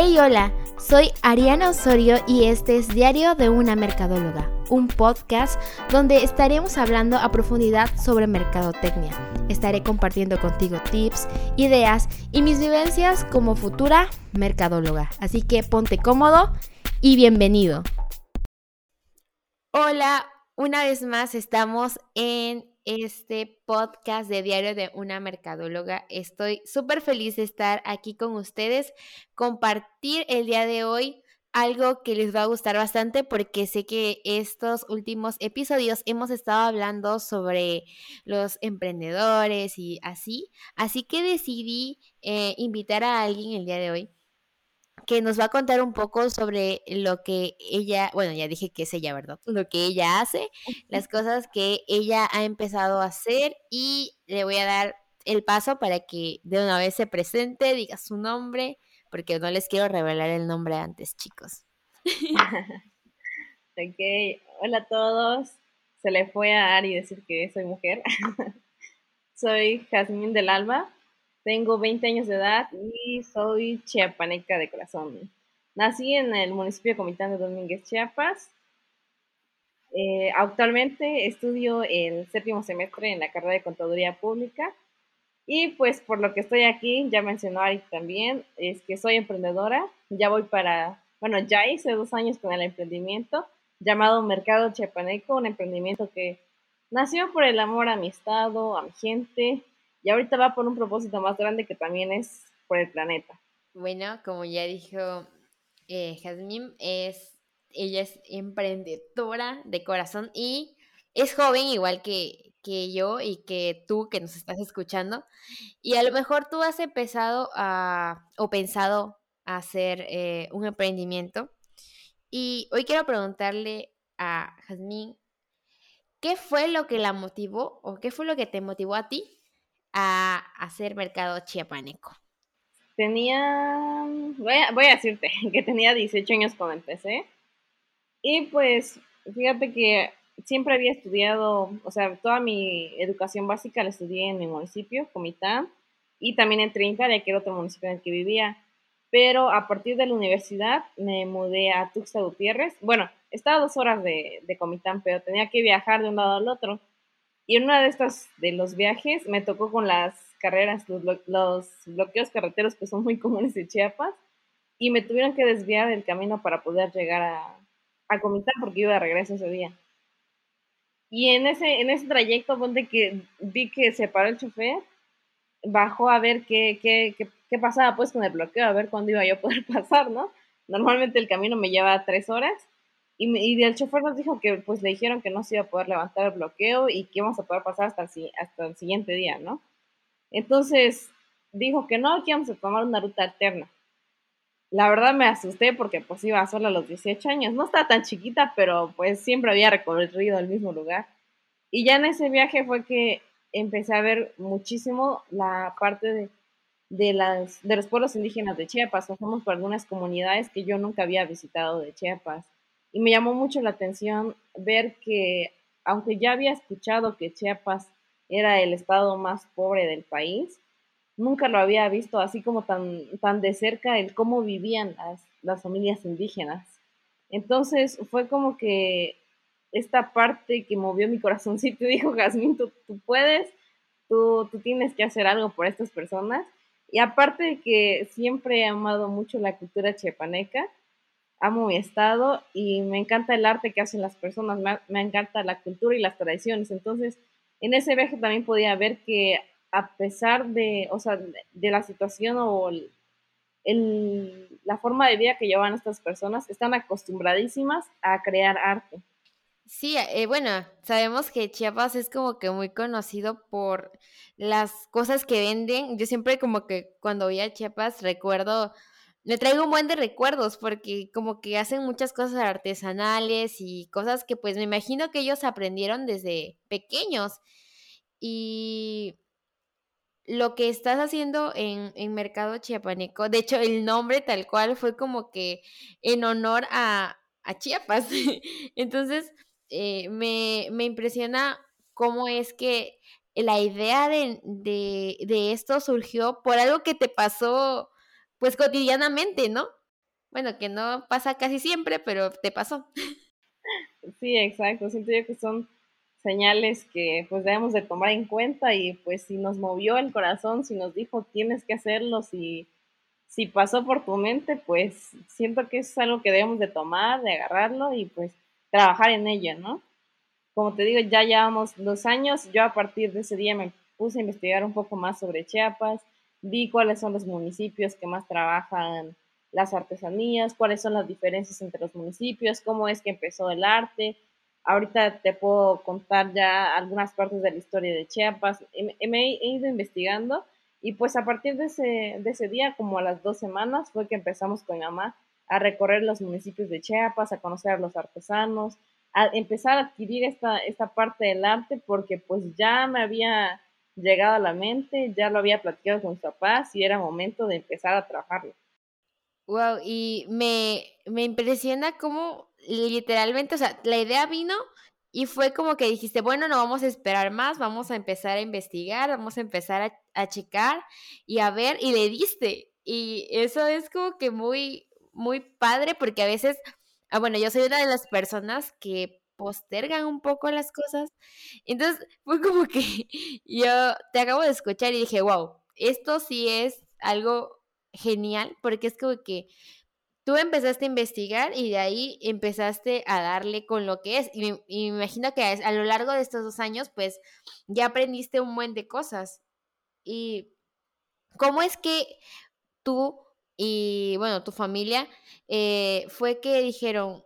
Hey hola, soy Ariana Osorio y este es Diario de una Mercadóloga, un podcast donde estaremos hablando a profundidad sobre mercadotecnia. Estaré compartiendo contigo tips, ideas y mis vivencias como futura mercadóloga. Así que ponte cómodo y bienvenido. Hola, una vez más estamos en este podcast de Diario de una Mercadóloga. Estoy súper feliz de estar aquí con ustedes, compartir el día de hoy algo que les va a gustar bastante porque sé que estos últimos episodios hemos estado hablando sobre los emprendedores y así. Así que decidí eh, invitar a alguien el día de hoy que nos va a contar un poco sobre lo que ella, bueno, ya dije que es ella, ¿verdad? Lo que ella hace, las cosas que ella ha empezado a hacer y le voy a dar el paso para que de una vez se presente, diga su nombre, porque no les quiero revelar el nombre antes, chicos. ok, hola a todos. Se le fue a Ari decir que soy mujer. soy Jazmín del Alba, tengo 20 años de edad y soy chiapaneca de corazón. Nací en el municipio de Comitán de Domínguez, Chiapas. Eh, actualmente estudio el séptimo semestre en la carrera de Contaduría Pública. Y pues por lo que estoy aquí, ya mencionó Ari también, es que soy emprendedora. Ya voy para, bueno, ya hice dos años con el emprendimiento llamado Mercado Chiapaneco, un emprendimiento que nació por el amor a mi estado, a mi gente, y ahorita va por un propósito más grande que también es por el planeta. Bueno, como ya dijo eh, Jazmín, es, ella es emprendedora de corazón y es joven igual que, que yo y que tú que nos estás escuchando. Y a lo mejor tú has empezado a, o pensado a hacer eh, un emprendimiento. Y hoy quiero preguntarle a Jazmín, ¿qué fue lo que la motivó o qué fue lo que te motivó a ti a hacer mercado chiapaneco? Tenía, voy a, decirte que tenía 18 años cuando empecé. Y pues, fíjate que siempre había estudiado, o sea, toda mi educación básica la estudié en mi municipio, Comitán, y también en Trinitaria, que era otro municipio en el que vivía. Pero a partir de la universidad me mudé a Tuxtla Gutiérrez. Bueno, estaba dos horas de Comitán, pero tenía que viajar de un lado al otro. Y en una de estas, de los viajes, me tocó con las carreras, los, bloqueos carreteros que son muy comunes en Chiapas, y me tuvieron que desviar el camino para poder llegar a, a Comitán porque iba de regreso ese día. Y en ese, en ese trayecto, donde que vi que se paró el chofer, bajó a ver qué, qué, qué, qué, pasaba pues con el bloqueo, a ver cuándo iba yo a poder pasar, ¿no? Normalmente el camino me lleva tres horas y, y, el chofer nos dijo que pues le dijeron que no se iba a poder levantar el bloqueo y que íbamos a poder pasar hasta el, siguiente día, ¿no? Entonces dijo que no, que íbamos a tomar una ruta alterna. La verdad me asusté porque pues iba sola a los 18 años. No estaba tan chiquita, pero pues siempre había recorrido el mismo lugar. Y ya en ese viaje fue que empecé a ver muchísimo la parte de, de, las, de los pueblos indígenas de Chiapas. Pasamos por algunas comunidades que yo nunca había visitado de Chiapas y me llamó mucho la atención ver que, aunque ya había escuchado que Chiapas era el estado más pobre del país, nunca lo había visto así como tan, tan de cerca el cómo vivían las, las familias indígenas. Entonces fue como que esta parte que movió mi corazoncito y dijo, Jazmín, tú, tú puedes, tú, tú, tienes que hacer algo por estas personas. Y aparte de que siempre he amado mucho la cultura chiapaneca, amo mi estado y me encanta el arte que hacen las personas, me, encanta la cultura y las tradiciones. Entonces, en ese viaje también podía ver que a pesar de, o sea, de la situación o el, la forma de vida que llevan estas personas, están acostumbradísimas a crear arte. Sí, eh, bueno, sabemos que Chiapas es como que muy conocido por las cosas que venden. Yo siempre como que cuando voy a Chiapas recuerdo me traigo un buen de recuerdos porque como que hacen muchas cosas artesanales y cosas que pues me imagino que ellos aprendieron desde pequeños. Y lo que estás haciendo en, en Mercado Chiapaneco, de hecho el nombre tal cual fue como que en honor a, a Chiapas. Entonces eh, me, me impresiona cómo es que la idea de, de, de esto surgió por algo que te pasó pues cotidianamente, ¿no? Bueno, que no pasa casi siempre, pero te pasó. Sí, exacto. Siento yo que son señales que pues debemos de tomar en cuenta y pues si nos movió el corazón, si nos dijo tienes que hacerlo, si, si pasó por tu mente, pues siento que es algo que debemos de tomar, de agarrarlo y pues trabajar en ello, ¿no? Como te digo, ya llevamos dos años, yo a partir de ese día me puse a investigar un poco más sobre Chiapas, vi cuáles son los municipios que más trabajan las artesanías, cuáles son las diferencias entre los municipios, cómo es que empezó el arte. Ahorita te puedo contar ya algunas partes de la historia de Chiapas. Me he ido investigando y pues a partir de ese, de ese día, como a las dos semanas, fue que empezamos con mi mamá a recorrer los municipios de Chiapas, a conocer a los artesanos, a empezar a adquirir esta, esta parte del arte porque pues ya me había llegado a la mente, ya lo había platicado con mis papás y era momento de empezar a trabajarlo. Wow, y me, me impresiona cómo literalmente, o sea, la idea vino y fue como que dijiste, bueno, no vamos a esperar más, vamos a empezar a investigar, vamos a empezar a, a checar y a ver, y le diste. Y eso es como que muy, muy padre porque a veces, ah, bueno, yo soy una de las personas que postergan un poco las cosas. Entonces fue como que yo te acabo de escuchar y dije, wow, esto sí es algo genial porque es como que tú empezaste a investigar y de ahí empezaste a darle con lo que es. Y, me imagino que a, lo largo de estos dos años, pues ya aprendiste un buen de cosas. Y cómo es que tú y, bueno, tu familia eh, fue que dijeron,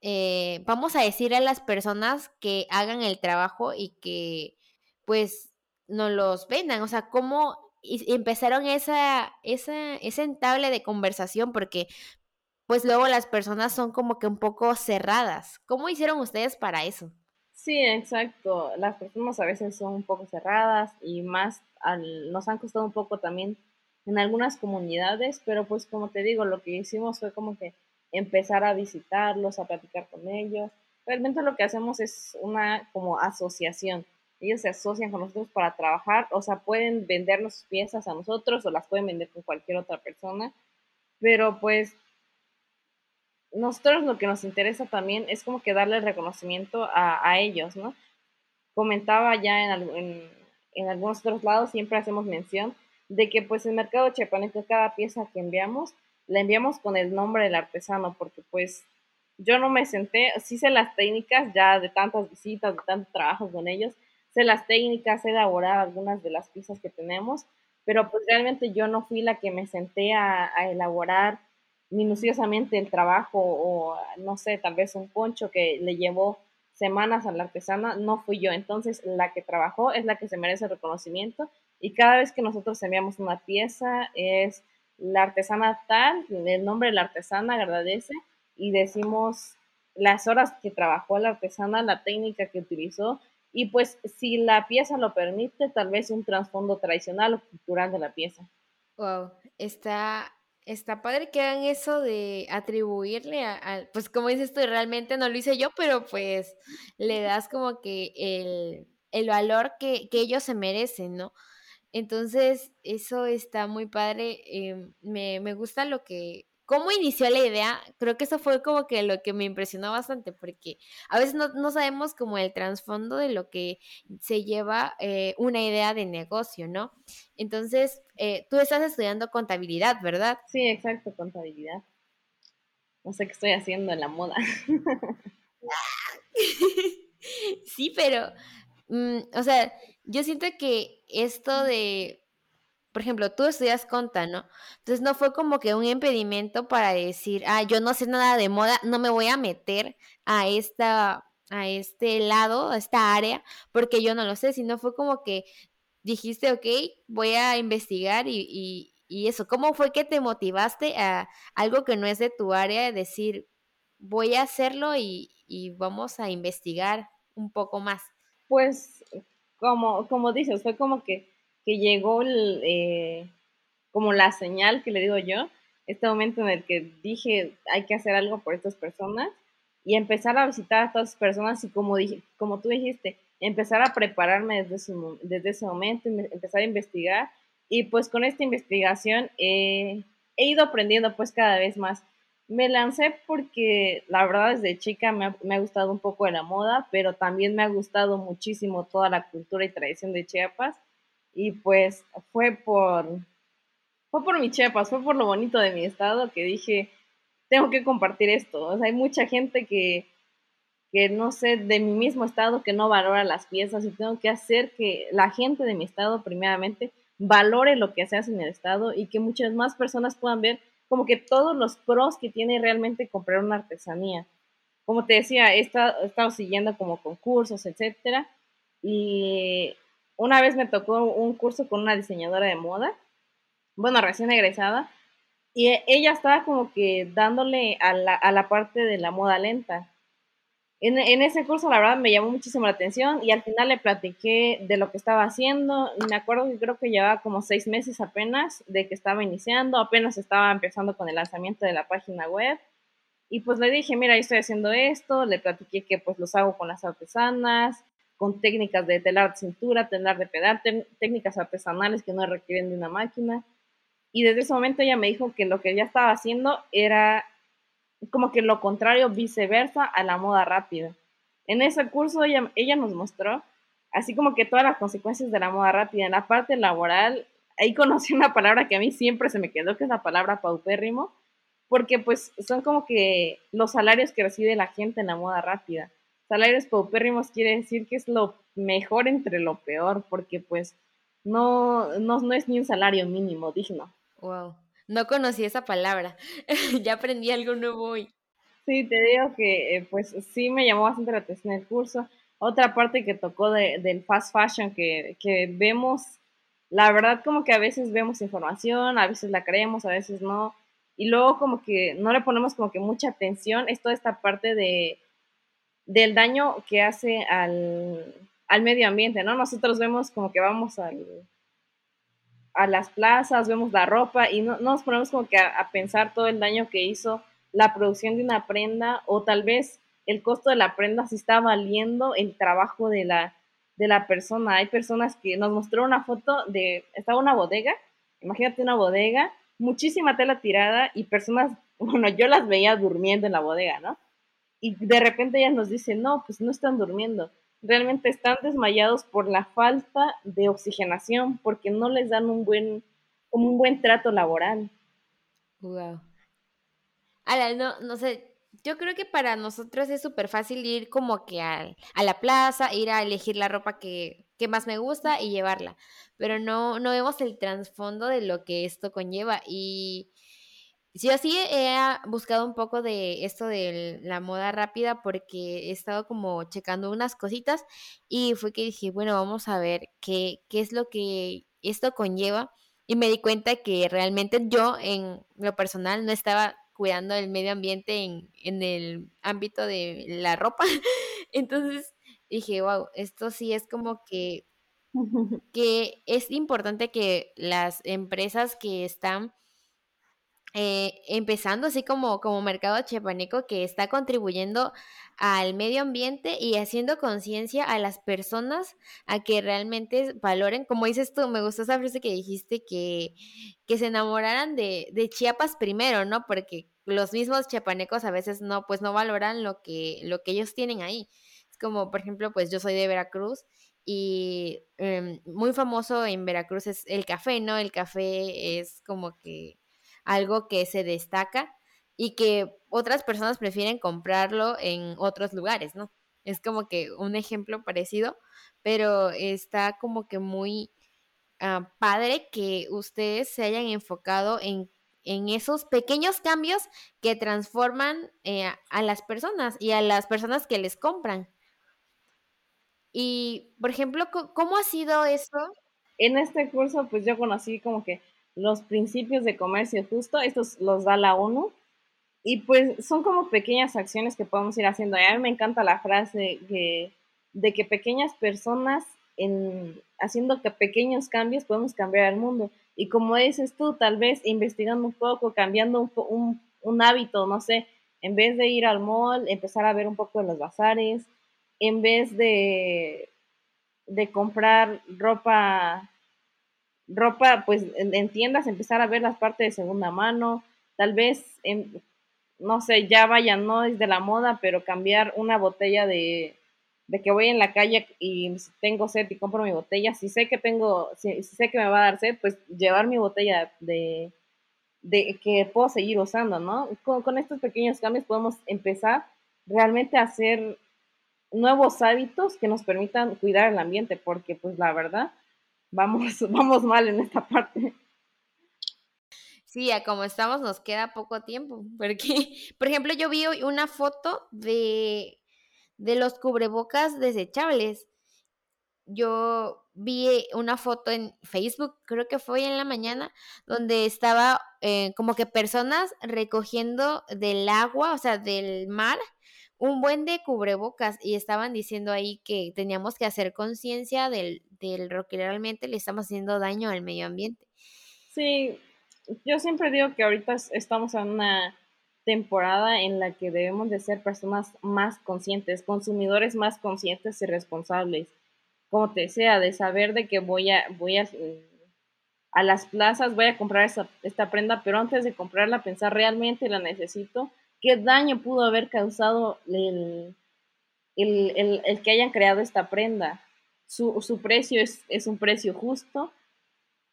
eh, vamos a decir a las personas que hagan el trabajo y que pues no los vendan. O sea, ¿cómo empezaron esa, esa, ese entable de conversación porque pues luego las personas son como que un poco cerradas. ¿Cómo hicieron ustedes para eso? Sí, exacto. Las personas a veces son un poco cerradas y más al, nos han costado un poco también en algunas comunidades, pero pues como te digo, lo que hicimos fue como que empezar a visitarlos, a platicar con ellos. Realmente lo que hacemos es una como asociación ellos se asocian con nosotros para trabajar, o sea, pueden vendernos sus piezas a nosotros o las pueden vender con cualquier otra persona, pero pues nosotros lo que nos interesa también es como que darle reconocimiento a, a ellos, ¿no? Comentaba ya en, en, en, algunos otros lados, siempre hacemos mención de que pues el mercado chiapaneco, cada pieza que enviamos, la enviamos con el nombre del artesano, porque pues yo no me senté, sí sé las técnicas ya de tantas visitas, de tantos trabajos con ellos, sé las técnicas, sé elaborar algunas de las piezas que tenemos, pero pues realmente yo no fui la que me senté a, elaborar minuciosamente el trabajo o no sé, tal vez un poncho que le llevó semanas a la artesana, no fui yo. Entonces, la que trabajó es la que se merece reconocimiento y cada vez que nosotros enviamos una pieza es la artesana tal, el nombre de la artesana agradece y decimos las horas que trabajó la artesana, la técnica que utilizó y pues si la pieza lo permite, tal vez un trasfondo tradicional o cultural de la pieza. Wow, está, está padre que hagan eso de atribuirle a, pues como dices tú, realmente no lo hice yo, pero pues le das como que el, el valor que, que ellos se merecen, ¿no? Entonces, eso está muy padre. Eh, me, me gusta lo que, cómo inició la idea, creo que eso fue como que lo que me impresionó bastante, porque a veces no, sabemos como el trasfondo de lo que se lleva eh, una idea de negocio, ¿no? Entonces, eh, tú estás estudiando contabilidad, ¿verdad? Sí, exacto, contabilidad. No sé qué estoy haciendo en la moda. sí, pero, mm, o sea, yo siento que esto de por ejemplo, tú estudias conta, ¿no? Entonces no fue como que un impedimento para decir, ah, yo no sé nada de moda, no me voy a meter a esta a este lado, a esta área, porque yo no lo sé, sino fue como que dijiste, ok, voy a investigar y, y, eso. ¿Cómo fue que te motivaste a algo que no es de tu área, decir, voy a hacerlo y, y vamos a investigar un poco más? Pues, como, como dices, fue como que que llegó eh, como la señal que le digo yo, este momento en el que dije hay que hacer algo por estas personas y empezar a visitar a todas las personas y como, dije, como tú dijiste, empezar a prepararme desde ese, desde ese momento, empezar a investigar y pues con esta investigación he ido aprendiendo pues cada vez más. Me lancé porque la verdad desde chica me ha, me ha, gustado un poco de la moda, pero también me ha gustado muchísimo toda la cultura y tradición de Chiapas. Y pues fue por, fue por mi Chiapas, fue por lo bonito de mi estado que dije, tengo que compartir esto. O sea, hay mucha gente que, que no sé, de mi mismo estado que no valora las piezas y tengo que hacer que la gente de mi estado primeramente valore lo que se hace en el estado y que muchas más personas puedan ver como que todos los pros que tiene realmente comprar una artesanía. Como te decía, he estado, he estado siguiendo como concursos, etcétera, y una vez me tocó un curso con una diseñadora de moda, bueno, recién egresada, y ella estaba como que dándole a la, a la parte de la moda lenta. En, ese curso, la verdad, me llamó muchísimo la atención y al final le platiqué de lo que estaba haciendo. Me acuerdo que creo que llevaba como seis meses apenas de que estaba iniciando, apenas estaba empezando con el lanzamiento de la página web. Y pues le dije, mira, yo estoy haciendo esto, le platiqué que pues los hago con las artesanas, con técnicas de telar de cintura, telar de pedal, técnicas artesanales que no requieren de una máquina. Y desde ese momento ella me dijo que lo que ella estaba haciendo era como que lo contrario, viceversa a la moda rápida. En ese curso ella, ella nos mostró así como que todas las consecuencias de la moda rápida. En la parte laboral, ahí conocí una palabra que a mí siempre se me quedó, que es la palabra paupérrimo, porque pues son como que los salarios que recibe la gente en la moda rápida. Salarios paupérrimos quiere decir que es lo mejor entre lo peor, porque pues no, no, no es ni un salario mínimo digno. Wow. No conocí esa palabra. ya aprendí algo nuevo hoy. Sí, te digo que eh, pues sí me llamó bastante la atención el curso. Otra parte que tocó de, del fast fashion que, que vemos, la verdad como que a veces vemos información, a veces la creemos, a veces no. Y luego como que no le ponemos como que mucha atención. Es toda esta parte de, del daño que hace al, al medio ambiente, ¿no? Nosotros vemos como que vamos al, a las plazas, vemos la ropa y no, nos ponemos como que a, pensar todo el daño que hizo la producción de una prenda o tal vez el costo de la prenda si está valiendo el trabajo de la, de la persona. Hay personas que nos mostró una foto de, estaba una bodega, imagínate una bodega, muchísima tela tirada y personas, bueno, yo las veía durmiendo en la bodega, ¿no? Y de repente ellas nos dicen, no, pues no están durmiendo, realmente están desmayados por la falta de oxigenación, porque no les dan un buen, un buen trato laboral. Wow. Ahora, no, no sé, yo creo que para nosotros es súper fácil ir como que a, a, la plaza, ir a elegir la ropa que, que, más me gusta y llevarla, pero no, no vemos el trasfondo de lo que esto conlleva y Sí, así he buscado un poco de esto de la moda rápida porque he estado como checando unas cositas y fue que dije, bueno, vamos a ver qué, qué es lo que esto conlleva y me di cuenta que realmente yo en lo personal no estaba cuidando el medio ambiente en, en el ámbito de la ropa. Entonces dije, wow, esto sí es como que, que es importante que las empresas que están eh, empezando así como, como mercado chiapaneco que está contribuyendo al medio ambiente y haciendo conciencia a las personas a que realmente valoren, como dices tú, me gustó esa frase que dijiste, que, que se enamoraran de, de Chiapas primero, ¿no? Porque los mismos chiapanecos a veces no, pues no valoran lo que, lo que ellos tienen ahí. Es como, por ejemplo, pues yo soy de Veracruz y eh, muy famoso en Veracruz es el café, ¿no? El café es como que algo que se destaca y que otras personas prefieren comprarlo en otros lugares, ¿no? Es como que un ejemplo parecido, pero está como que muy uh, padre que ustedes se hayan enfocado en, en esos pequeños cambios que transforman eh, a las personas y a las personas que les compran. Y, por ejemplo, ¿cómo ha sido eso? En este curso, pues yo conocí como que los principios de comercio justo, estos los da la ONU, y pues son como pequeñas acciones que podemos ir haciendo. A mí me encanta la frase que, de que pequeñas personas, en, haciendo que pequeños cambios, podemos cambiar el mundo. Y como dices tú, tal vez investigando un poco, cambiando un, un, un hábito, no sé, en vez de ir al mall, empezar a ver un poco de los bazares, en vez de, de comprar ropa ropa, pues en, tiendas empezar a ver las partes de segunda mano, tal vez no sé, ya vaya, no es de la moda, pero cambiar una botella de, de que voy en la calle y tengo sed y compro mi botella, si sé que tengo, si, sé que me va a dar sed, pues llevar mi botella de, de que puedo seguir usando, ¿no? Con, con estos pequeños cambios podemos empezar realmente a hacer nuevos hábitos que nos permitan cuidar el ambiente, porque pues la verdad, vamos, vamos mal en esta parte. Sí, a como estamos nos queda poco tiempo, porque, por ejemplo, yo vi hoy una foto de, de los cubrebocas desechables. Yo vi una foto en Facebook, creo que fue en la mañana, donde estaba eh, como que personas recogiendo del agua, o sea, del mar, un buen de cubrebocas y estaban diciendo ahí que teníamos que hacer conciencia del, del lo que realmente le estamos haciendo daño al medio ambiente. Sí, yo siempre digo que ahorita estamos en una temporada en la que debemos de ser personas más conscientes, consumidores más conscientes y responsables. Como te decía, de saber de que voy a, voy a, a las plazas, voy a comprar esta, esta prenda, pero antes de comprarla, pensar realmente la necesito qué daño pudo haber causado el, el, el, que hayan creado esta prenda. Su, su precio es, es, un precio justo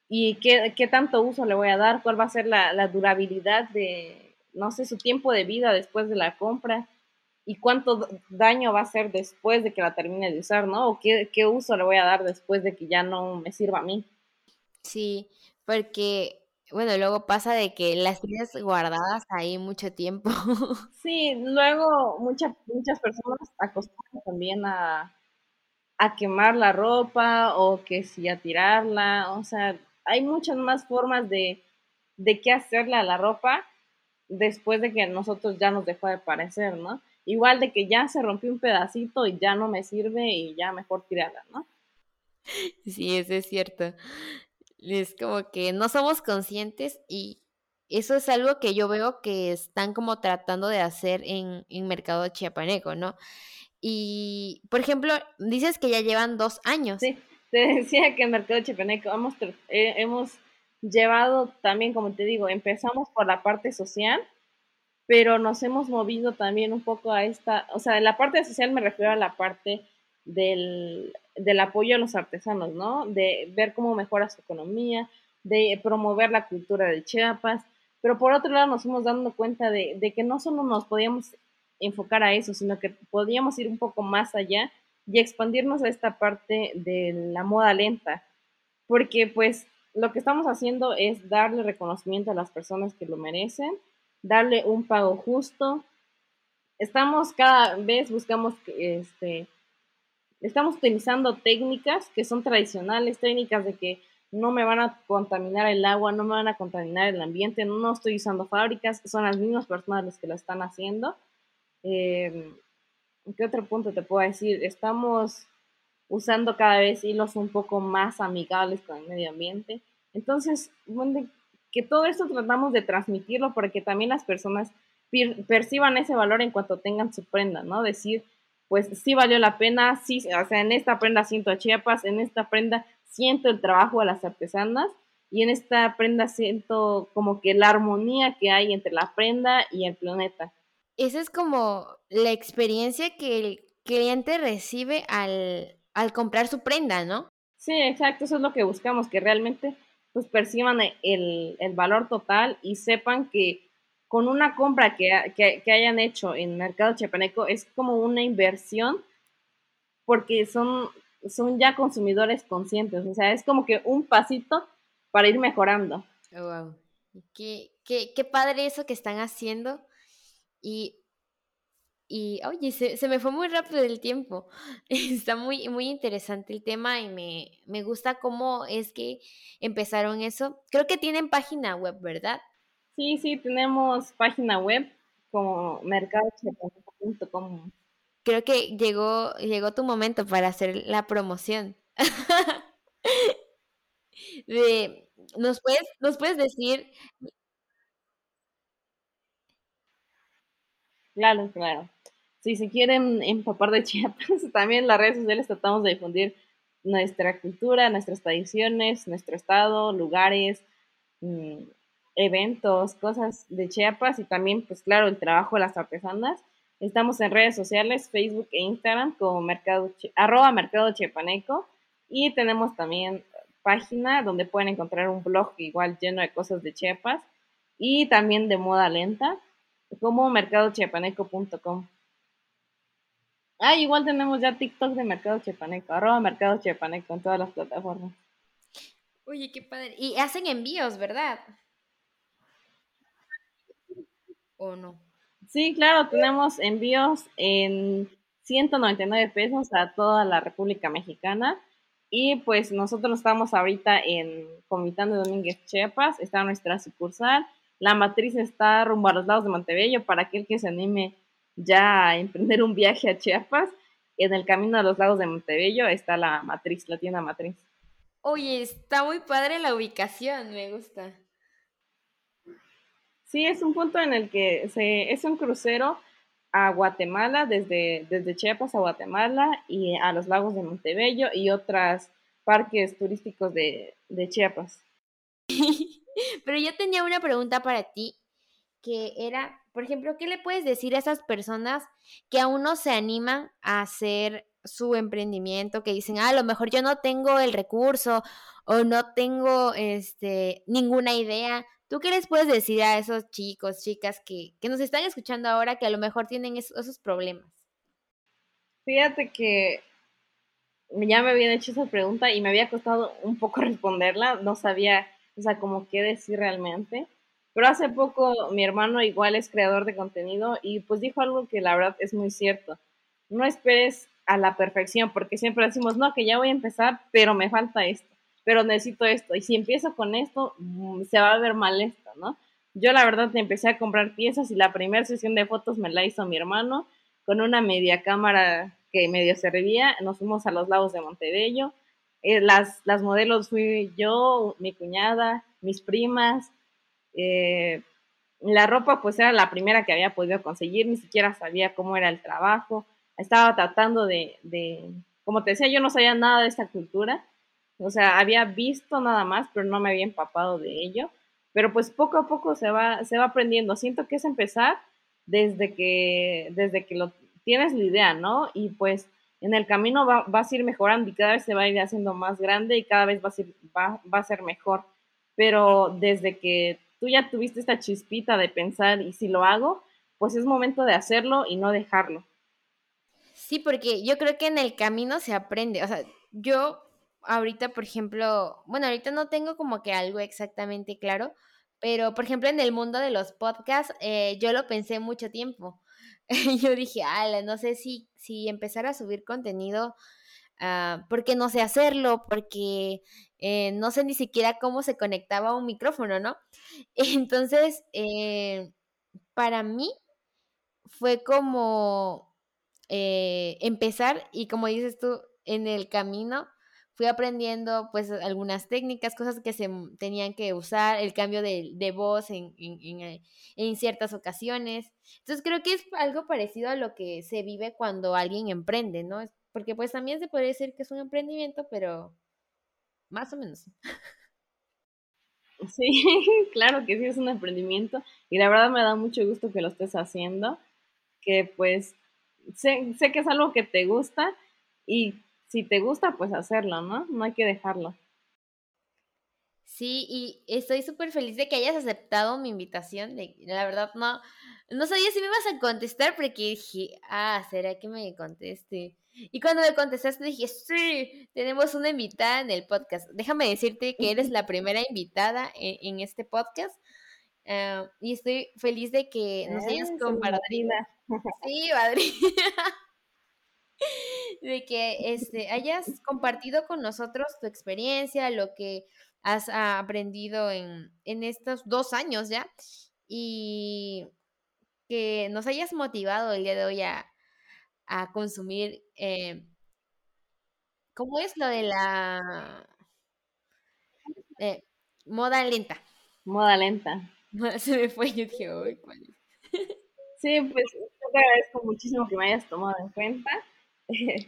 y qué, qué, tanto uso le voy a dar, cuál va a ser la, la, durabilidad de, no sé, su tiempo de vida después de la compra y cuánto daño va a hacer después de que la termine de usar, ¿no? O qué, qué uso le voy a dar después de que ya no me sirva a mí. Sí, porque bueno, luego pasa de que las tienes guardadas ahí mucho tiempo. Sí, luego muchas muchas personas acostumbran también a, a quemar la ropa o que si a tirarla, o sea, hay muchas más formas de, de qué hacerle a la ropa después de que nosotros ya nos dejó de parecer, ¿no? Igual de que ya se rompió un pedacito y ya no me sirve y ya mejor tirarla, ¿no? Sí, eso es cierto. Es como que no somos conscientes y eso es algo que yo veo que están como tratando de hacer en, en mercado chiapaneco, ¿no? Y, por ejemplo, dices que ya llevan dos años. Sí, te decía que en mercado chiapaneco hemos, eh, hemos llevado también, como te digo, empezamos por la parte social, pero nos hemos movido también un poco a esta, o sea, en la parte social me refiero a la parte del, del apoyo a los artesanos, ¿no? De ver cómo mejora su economía, de promover la cultura de Chiapas, pero por otro lado nos fuimos dando cuenta de, de, que no solo nos podíamos enfocar a eso, sino que podíamos ir un poco más allá y expandirnos a esta parte de la moda lenta, porque pues lo que estamos haciendo es darle reconocimiento a las personas que lo merecen, darle un pago justo. Estamos cada vez buscamos este estamos utilizando técnicas que son tradicionales, técnicas de que no me van a contaminar el agua, no me van a contaminar el ambiente, no estoy usando fábricas, son las mismas personas las que lo están haciendo. Eh, ¿Qué otro punto te puedo decir? Estamos usando cada vez hilos un poco más amigables con el medio ambiente. Entonces, que todo esto tratamos de transmitirlo para que también las personas perciban ese valor en cuanto tengan su prenda, ¿no? Decir, pues sí valió la pena, sí, o sea, en esta prenda siento a Chiapas, en esta prenda siento el trabajo de las artesanas y en esta prenda siento como que la armonía que hay entre la prenda y el planeta. Esa es como la experiencia que el cliente recibe al, al comprar su prenda, ¿no? Sí, exacto, eso es lo que buscamos, que realmente pues perciban el, el valor total y sepan que con una compra que, que, hayan hecho en Mercado Chiapaneco es como una inversión porque son, son ya consumidores conscientes, o sea, es como que un pasito para ir mejorando. Oh, wow. Qué, qué, qué, padre eso que están haciendo y, y oye, se, se, me fue muy rápido el tiempo. Está muy, muy interesante el tema y me, me gusta cómo es que empezaron eso. Creo que tienen página web, ¿verdad? Sí, sí, tenemos página web como mercadochiapaneco.com. Creo que llegó, llegó tu momento para hacer la promoción. de, ¿nos, puedes, ¿Nos puedes decir? Claro, claro. Si se quieren empapar de Chiapas, también las redes sociales tratamos de difundir nuestra cultura, nuestras tradiciones, nuestro estado, lugares, mmm, eventos, cosas de Chiapas y también, pues claro, el trabajo de las artesanas. Estamos en redes sociales, Facebook e Instagram como mercado, arroba mercado chiapaneco y tenemos también página donde pueden encontrar un blog igual lleno de cosas de Chiapas y también de moda lenta como mercadochiapaneco.com. Ah, igual tenemos ya TikTok de Mercado Chiapaneco, arroba Mercado Chiapaneco en todas las plataformas. Oye, qué padre. Y hacen envíos, ¿verdad? ¿O no? Sí, claro, tenemos envíos en 199 pesos a toda la República Mexicana. Y pues nosotros estamos ahorita en Comitán de Domínguez Chiapas, está nuestra sucursal. La matriz está rumbo a los lados de Montebello para aquel que se anime ya a emprender un viaje a Chiapas. En el camino a los lados de Montebello está la matriz, la tienda matriz. Oye, está muy padre la ubicación, me gusta. Sí, es un punto en el que se, es un crucero a Guatemala, desde, desde Chiapas a Guatemala y a los lagos de Montebello y otros parques turísticos de, de Chiapas. Pero yo tenía una pregunta para ti, que era, por ejemplo, ¿qué le puedes decir a esas personas que aún no se animan a hacer su emprendimiento, que dicen, ah, a lo mejor yo no tengo el recurso o no tengo este, ninguna idea. ¿Tú qué les puedes decir a esos chicos, chicas que, nos están escuchando ahora que a lo mejor tienen esos, problemas? Fíjate que ya me habían hecho esa pregunta y me había costado un poco responderla, no sabía, o sea, como qué decir realmente. Pero hace poco mi hermano igual es creador de contenido y pues dijo algo que la verdad es muy cierto. No esperes a la perfección, porque siempre decimos, no, que ya voy a empezar, pero me falta esto, pero necesito esto. Y si empiezo con esto, mm, se va a ver mal esto, ¿no? Yo la verdad empecé a comprar piezas y la primera sesión de fotos me la hizo mi hermano con una media cámara que medio servía. Nos fuimos a los lagos de Montebello. Eh, las, las modelos fui yo, mi cuñada, mis primas. Eh, la ropa pues era la primera que había podido conseguir, ni siquiera sabía cómo era el trabajo estaba tratando de, de, como te decía, yo no sabía nada de esta cultura, o sea, había visto nada más, pero no me había empapado de ello, pero pues poco a poco se va, se va aprendiendo, siento que es empezar desde que, desde que lo tienes la idea, ¿no? Y pues en el camino va, vas a ir mejorando y cada vez se va a ir haciendo más grande y cada vez va a, ser, va, va a ser mejor, pero desde que tú ya tuviste esta chispita de pensar y si lo hago, pues es momento de hacerlo y no dejarlo. Sí, porque yo creo que en el camino se aprende. O sea, yo ahorita, por ejemplo, bueno, ahorita no tengo como que algo exactamente claro, pero por ejemplo en el mundo de los podcasts, eh, yo lo pensé mucho tiempo. yo dije, ala, no sé si, si empezar a subir contenido, uh, porque no sé hacerlo, porque eh, no sé ni siquiera cómo se conectaba un micrófono, ¿no? Entonces, eh, para mí fue como empezar y como dices tú, en el camino fui aprendiendo pues algunas técnicas, cosas que se tenían que usar, el cambio de, de voz en, en, eh, en, ciertas ocasiones. Entonces creo que es algo parecido a lo que se vive cuando alguien emprende, ¿no? Porque pues también se puede decir que es un emprendimiento, pero más o menos. Sí, claro que sí es un emprendimiento y la verdad me da mucho gusto que lo estés haciendo, que pues sé, sé que es algo que te gusta y si te gusta, pues hacerlo, ¿no? No hay que dejarlo. Sí, y estoy súper feliz de que hayas aceptado mi invitación. De, la verdad, no, no sabía si me ibas a contestar porque dije, ah, ¿será que me conteste? Y cuando me contestaste dije, sí, tenemos una invitada en el podcast. Déjame decirte que eres la primera invitada en, este podcast. Ah, y estoy feliz de que nos hayas compartido. Sí, madrina. De que este, hayas compartido con nosotros tu experiencia, lo que has aprendido en, estos dos años ya, y que nos hayas motivado el día de hoy a, consumir. Eh, ¿Cómo es lo de la eh, moda lenta? Moda lenta. Se me fue, yo dije, uy, ¿cuál es? Sí, pues te agradezco muchísimo que me hayas tomado en cuenta.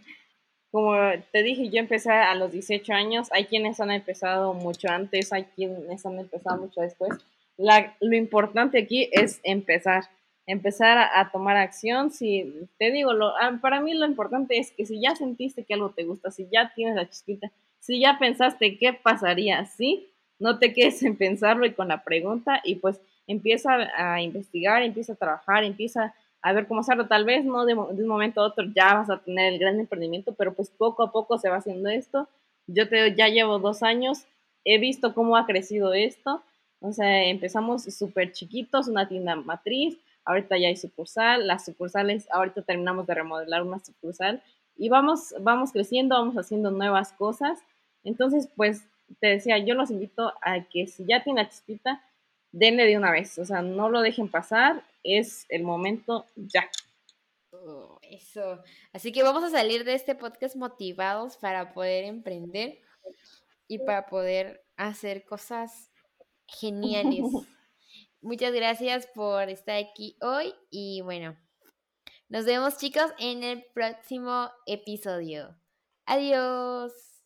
Como te dije, yo empecé a los 18 años. Hay quienes han empezado mucho antes, hay quienes han empezado mucho después. lo importante aquí es empezar, empezar a, tomar acción. Si te digo, lo, ah, para mí lo importante es que si ya sentiste que algo te gusta, si ya tienes la chispita, si ya pensaste qué pasaría, sí, no te quedes en pensarlo y con la pregunta y pues empieza a investigar, empieza a trabajar, empieza a ver cómo hacerlo. Tal vez no de, un momento a otro ya vas a tener el gran emprendimiento, pero pues poco a poco se va haciendo esto. Yo te, ya llevo dos años, he visto cómo ha crecido esto. O sea, empezamos súper chiquitos, una tienda matriz, ahorita ya hay sucursal, las sucursales, ahorita terminamos de remodelar una sucursal y vamos, vamos creciendo, vamos haciendo nuevas cosas. Entonces, pues te decía, yo los invito a que si ya tienen la chispita, denle de una vez, o sea, no lo dejen pasar, es el momento ya. Oh, eso. Así que vamos a salir de este podcast motivados para poder emprender y para poder hacer cosas geniales. Muchas gracias por estar aquí hoy y bueno, nos vemos chicos en el próximo episodio. Adiós.